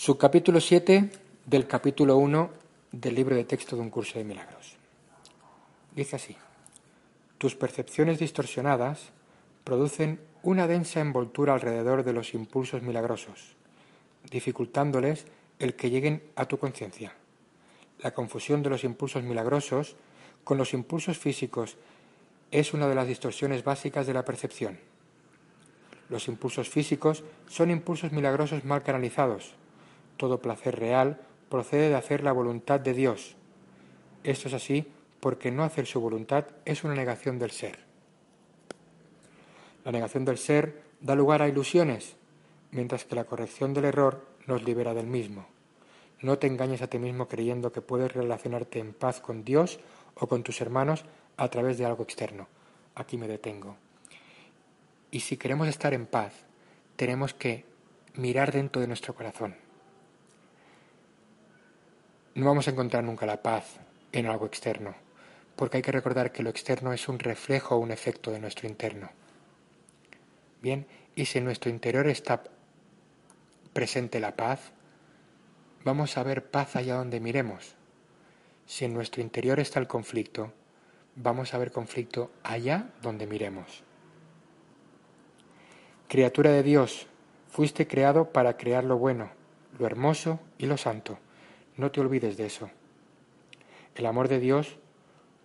Subcapítulo 7 del capítulo 1 del libro de texto de un curso de milagros. Dice así, tus percepciones distorsionadas producen una densa envoltura alrededor de los impulsos milagrosos, dificultándoles el que lleguen a tu conciencia. La confusión de los impulsos milagrosos con los impulsos físicos es una de las distorsiones básicas de la percepción. Los impulsos físicos son impulsos milagrosos mal canalizados. Todo placer real procede de hacer la voluntad de Dios. Esto es así porque no hacer su voluntad es una negación del ser. La negación del ser da lugar a ilusiones, mientras que la corrección del error nos libera del mismo. No te engañes a ti mismo creyendo que puedes relacionarte en paz con Dios o con tus hermanos a través de algo externo. Aquí me detengo. Y si queremos estar en paz, tenemos que mirar dentro de nuestro corazón. No vamos a encontrar nunca la paz en algo externo, porque hay que recordar que lo externo es un reflejo o un efecto de nuestro interno. Bien, y si en nuestro interior está presente la paz, vamos a ver paz allá donde miremos. Si en nuestro interior está el conflicto, vamos a ver conflicto allá donde miremos. Criatura de Dios, fuiste creado para crear lo bueno, lo hermoso y lo santo. No te olvides de eso. El amor de Dios,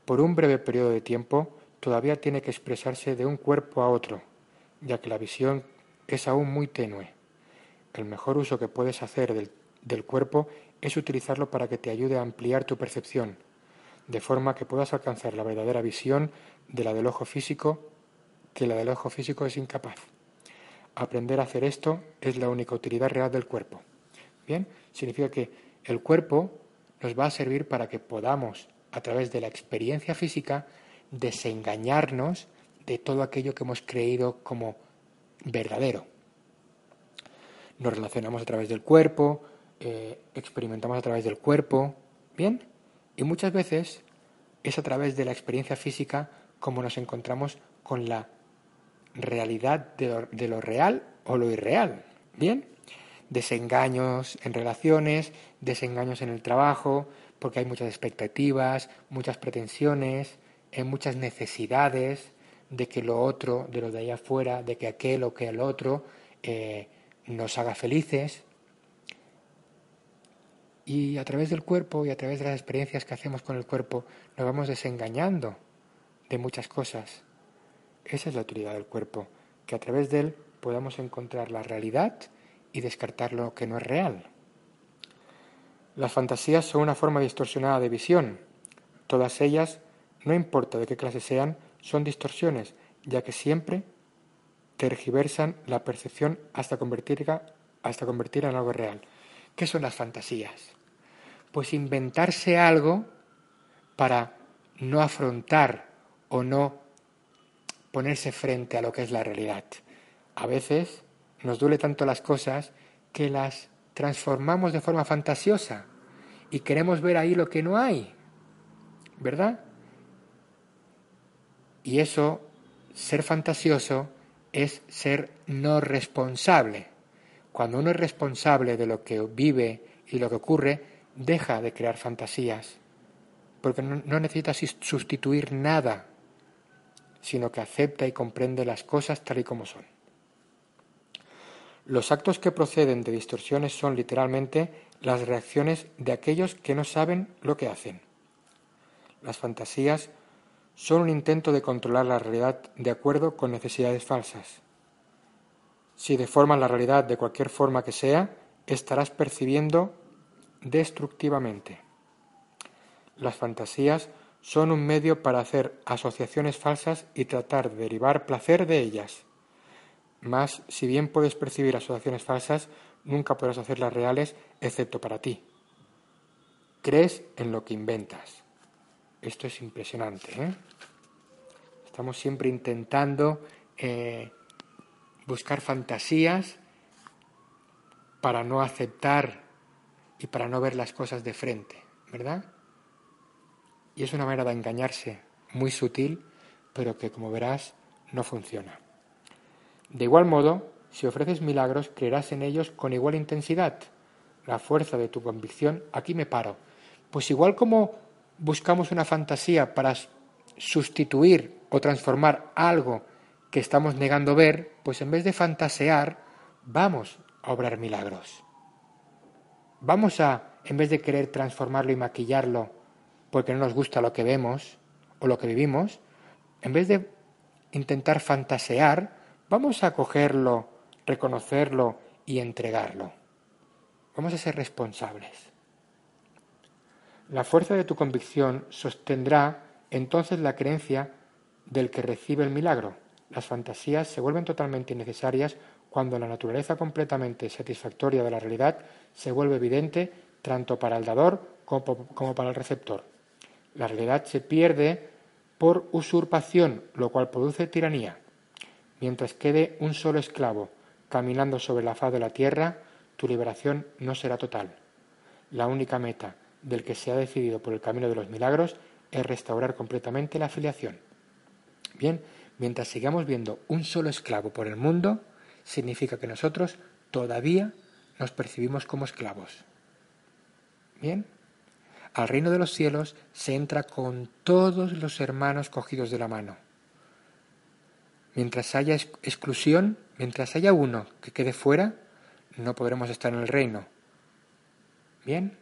por un breve periodo de tiempo, todavía tiene que expresarse de un cuerpo a otro, ya que la visión es aún muy tenue. El mejor uso que puedes hacer del, del cuerpo es utilizarlo para que te ayude a ampliar tu percepción, de forma que puedas alcanzar la verdadera visión de la del ojo físico, que la del ojo físico es incapaz. Aprender a hacer esto es la única utilidad real del cuerpo. Bien, significa que el cuerpo nos va a servir para que podamos, a través de la experiencia física, desengañarnos de todo aquello que hemos creído como verdadero. Nos relacionamos a través del cuerpo, eh, experimentamos a través del cuerpo, ¿bien? Y muchas veces es a través de la experiencia física como nos encontramos con la realidad de lo, de lo real o lo irreal, ¿bien? Desengaños en relaciones, desengaños en el trabajo, porque hay muchas expectativas, muchas pretensiones, eh, muchas necesidades de que lo otro, de lo de allá afuera, de que aquel o que el otro eh, nos haga felices. Y a través del cuerpo y a través de las experiencias que hacemos con el cuerpo nos vamos desengañando de muchas cosas. Esa es la utilidad del cuerpo, que a través de él podamos encontrar la realidad y descartar lo que no es real. Las fantasías son una forma distorsionada de visión. Todas ellas, no importa de qué clase sean, son distorsiones, ya que siempre tergiversan la percepción hasta convertirla, hasta convertirla en algo real. ¿Qué son las fantasías? Pues inventarse algo para no afrontar o no ponerse frente a lo que es la realidad. A veces nos duele tanto las cosas que las transformamos de forma fantasiosa y queremos ver ahí lo que no hay, ¿verdad? Y eso, ser fantasioso, es ser no responsable. Cuando uno es responsable de lo que vive y lo que ocurre, deja de crear fantasías, porque no, necesita sustituir nada, sino que acepta y comprende las cosas tal y como son. Los actos que proceden de distorsiones son literalmente las reacciones de aquellos que no saben lo que hacen. Las fantasías son un intento de controlar la realidad de acuerdo con necesidades falsas. Si deforman la realidad de cualquier forma que sea, estarás percibiendo destructivamente. Las fantasías son un medio para hacer asociaciones falsas y tratar de derivar placer de ellas. Mas, si bien puedes percibir asociaciones falsas, nunca podrás hacerlas reales excepto para ti. Crees en lo que inventas. Esto es impresionante. ¿eh? Estamos siempre intentando eh, buscar fantasías para no aceptar y para no ver las cosas de frente, ¿verdad? Y es una manera de engañarse muy sutil, pero que como verás no funciona. De igual modo, si ofreces milagros, creerás en ellos con igual intensidad. La fuerza de tu convicción, aquí me paro. Pues igual como buscamos una fantasía para sustituir o transformar algo que estamos negando ver, pues en vez de fantasear, vamos a obrar milagros. Vamos a, en vez de querer transformarlo y maquillarlo porque no nos gusta lo que vemos o lo que vivimos, en vez de intentar fantasear, vamos a cogerlo, reconocerlo y entregarlo. Vamos a ser responsables. La fuerza de tu convicción sostendrá entonces la creencia del que recibe el milagro. Las fantasías se vuelven totalmente innecesarias cuando la naturaleza completamente satisfactoria de la realidad se vuelve evidente tanto para el dador como para el receptor. La realidad se pierde por usurpación, lo cual produce tiranía. Mientras quede un solo esclavo caminando sobre la faz de la tierra, tu liberación no será total. La única meta del que se ha decidido por el camino de los milagros es restaurar completamente la afiliación. Bien, mientras sigamos viendo un solo esclavo por el mundo, significa que nosotros todavía nos percibimos como esclavos. Bien, al reino de los cielos se entra con todos los hermanos cogidos de la mano. Mientras haya exclusión, mientras haya uno que quede fuera, no podremos estar en el reino. Bien,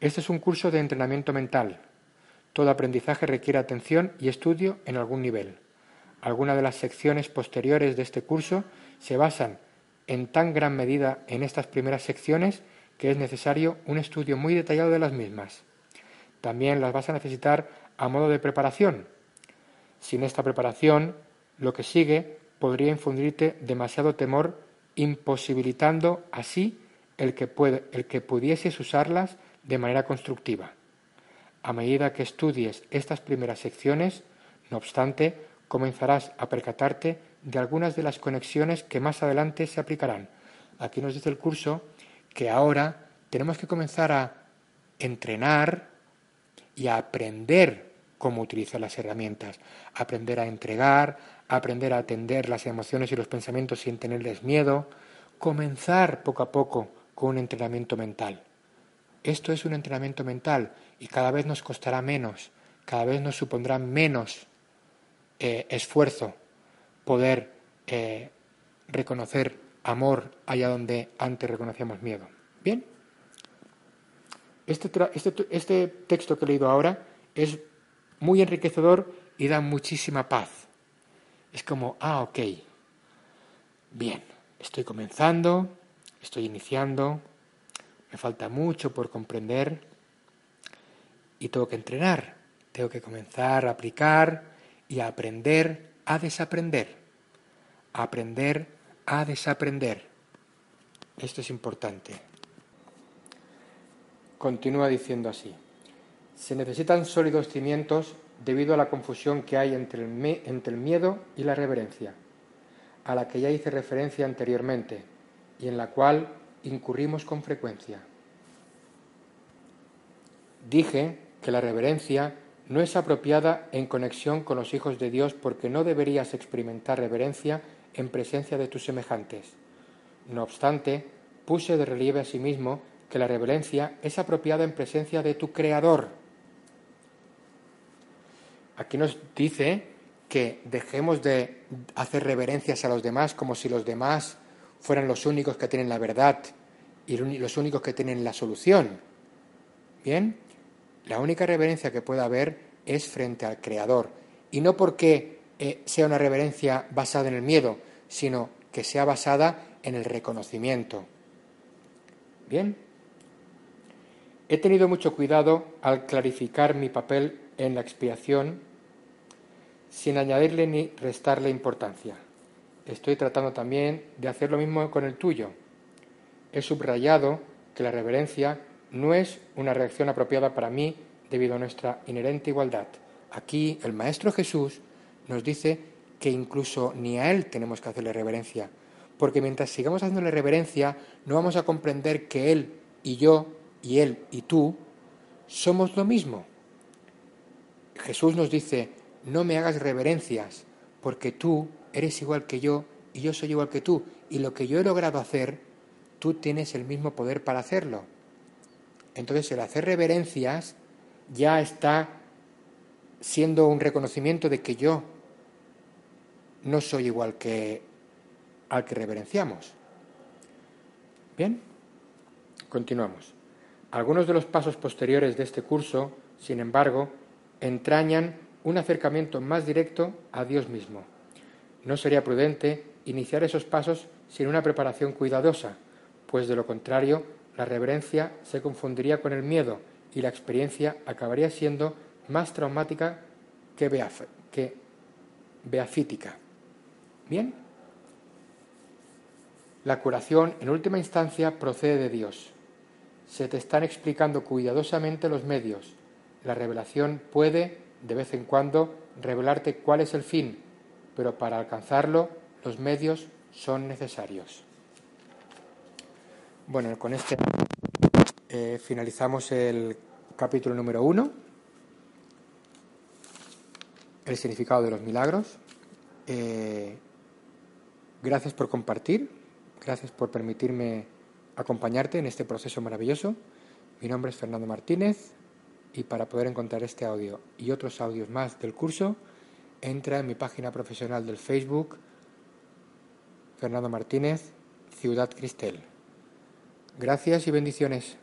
este es un curso de entrenamiento mental. Todo aprendizaje requiere atención y estudio en algún nivel. Algunas de las secciones posteriores de este curso se basan en tan gran medida en estas primeras secciones que es necesario un estudio muy detallado de las mismas. También las vas a necesitar a modo de preparación. Sin esta preparación, lo que sigue podría infundirte demasiado temor, imposibilitando así el que, el que pudieses usarlas de manera constructiva. A medida que estudies estas primeras secciones, no obstante, comenzarás a percatarte de algunas de las conexiones que más adelante se aplicarán. Aquí nos dice el curso que ahora tenemos que comenzar a entrenar y a aprender cómo utilizar las herramientas, aprender a entregar, aprender a atender las emociones y los pensamientos sin tenerles miedo, comenzar poco a poco con un entrenamiento mental. Esto es un entrenamiento mental y cada vez nos costará menos, cada vez nos supondrá menos eh, esfuerzo poder eh, reconocer amor allá donde antes reconocíamos miedo. Bien, este, este, este texto que he leído ahora es muy enriquecedor y da muchísima paz. Es como, ah, ok, bien, estoy comenzando, estoy iniciando, me falta mucho por comprender y tengo que entrenar, tengo que comenzar a aplicar y a aprender a desaprender, a aprender a desaprender. Esto es importante. Continúa diciendo así. Se necesitan sólidos cimientos debido a la confusión que hay entre el, miedo y la reverencia, a la que ya hice referencia anteriormente y en la cual incurrimos con frecuencia. Dije que la reverencia no es apropiada en conexión con los hijos de Dios porque no deberías experimentar reverencia en presencia de tus semejantes. No obstante, puse de relieve asimismo que la reverencia es apropiada en presencia de tu Creador. Aquí nos dice que dejemos de hacer reverencias a los demás como si los demás fueran los únicos que tienen la verdad y los únicos que tienen la solución. Bien, la única reverencia que pueda haber es frente al Creador. Y no porque eh, sea una reverencia basada en el miedo, sino que sea basada en el reconocimiento. Bien. He tenido mucho cuidado al clarificar mi papel en la expiación sin añadirle ni restarle importancia. Estoy tratando también de hacer lo mismo con el tuyo. he subrayado que la reverencia no es una reacción apropiada para mí debido a nuestra inherente igualdad. Aquí el Maestro Jesús nos dice que incluso ni a Él tenemos que hacerle reverencia, porque mientras sigamos haciéndole reverencia no vamos a comprender que Él y yo y Él y tú somos lo mismo. Jesús nos dice, no me hagas reverencias, porque tú eres igual que yo y yo soy igual que tú, y lo que yo he logrado hacer, tú tienes el mismo poder para hacerlo. Entonces el hacer reverencias ya está siendo un reconocimiento de que yo no soy igual que al que reverenciamos. Bien, continuamos. Algunos de los pasos posteriores de este curso, sin embargo, entrañan un acercamiento más directo a Dios mismo. No sería prudente iniciar esos pasos sin una preparación cuidadosa, pues de lo contrario la reverencia se confundiría con el miedo y la experiencia acabaría siendo más traumática que, beafítica. Bien. La curación, en última instancia, procede de Dios. Se te están explicando cuidadosamente los medios. La revelación puede, de vez en cuando, revelarte cuál es el fin, pero para alcanzarlo los medios son necesarios. Bueno, con este eh, finalizamos el capítulo número uno, el significado de los milagros. Eh, gracias por compartir, gracias por permitirme acompañarte en este proceso maravilloso. Mi nombre es Fernando Martínez y para poder encontrar este audio y otros audios más del curso, entra en mi página profesional del Facebook, Fernando Martínez, Ciudad Cristel. Gracias y bendiciones.